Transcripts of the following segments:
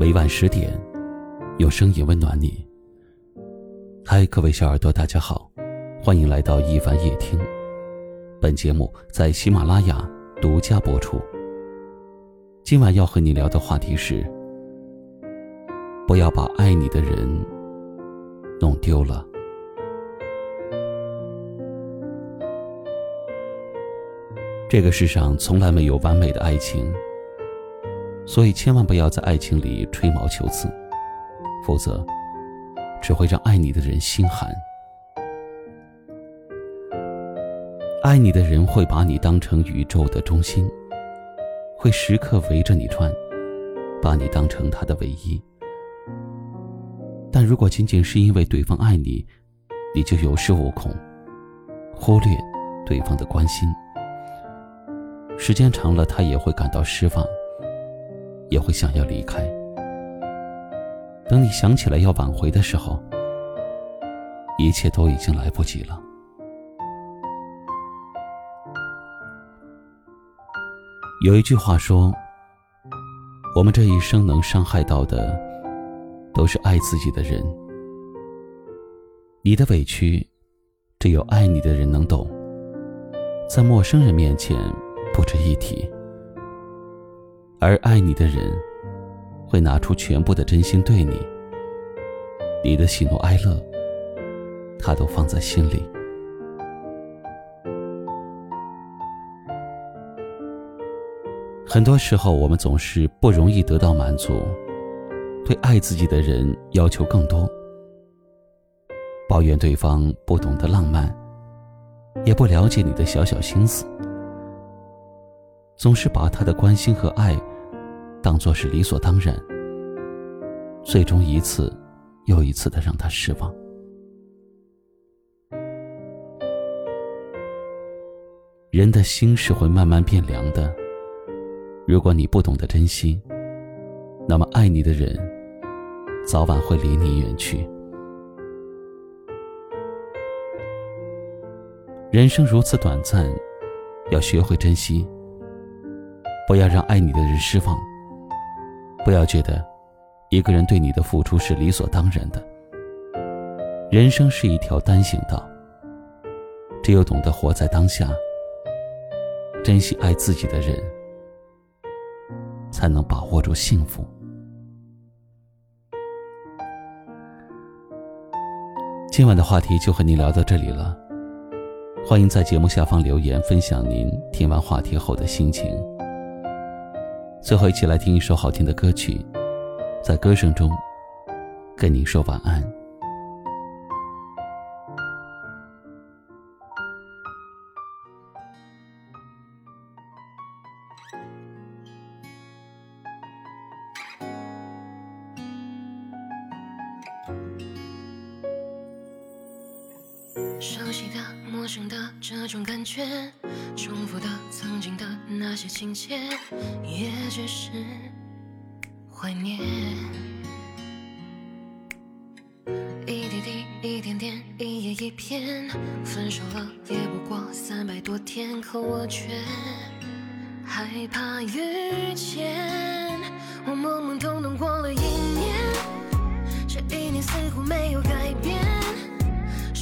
每晚十点，有声音温暖你。嗨，各位小耳朵，大家好，欢迎来到一凡夜听。本节目在喜马拉雅独家播出。今晚要和你聊的话题是：不要把爱你的人弄丢了。这个世上从来没有完美的爱情，所以千万不要在爱情里吹毛求疵，否则只会让爱你的人心寒。爱你的人会把你当成宇宙的中心，会时刻围着你转，把你当成他的唯一。但如果仅仅是因为对方爱你，你就有恃无恐，忽略对方的关心。时间长了，他也会感到失望，也会想要离开。等你想起来要挽回的时候，一切都已经来不及了。有一句话说：“我们这一生能伤害到的，都是爱自己的人。你的委屈，只有爱你的人能懂。在陌生人面前。”不值一提，而爱你的人会拿出全部的真心对你，你的喜怒哀乐，他都放在心里。很多时候，我们总是不容易得到满足，对爱自己的人要求更多，抱怨对方不懂得浪漫，也不了解你的小小心思。总是把他的关心和爱当做是理所当然，最终一次又一次的让他失望。人的心是会慢慢变凉的，如果你不懂得珍惜，那么爱你的人早晚会离你远去。人生如此短暂，要学会珍惜。不要让爱你的人失望。不要觉得一个人对你的付出是理所当然的。人生是一条单行道，只有懂得活在当下，珍惜爱自己的人，才能把握住幸福。今晚的话题就和您聊到这里了。欢迎在节目下方留言，分享您听完话题后的心情。最后，一起来听一首好听的歌曲，在歌声中跟您说晚安。熟悉的、陌生的这种感觉，重复的曾经的那些情节，也只是怀念。一滴滴，一点点，一页一篇，分手了也不过三百多天，可我却害怕遇见。我懵懵懂懂过了一年，这一年似乎没有改变。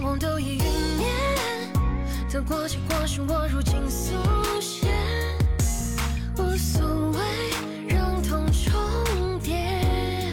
过往都已云烟，得过且过是我如今速写，无所谓让痛重叠。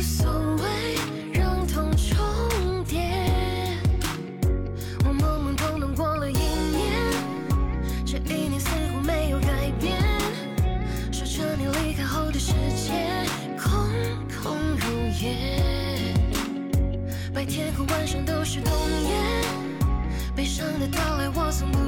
无所谓让痛重叠我懵懵懂懂过了一年这一年似乎没有改变。守着你离开后的世界空空如也。白天和晚上都是冬夜悲伤的到来我从不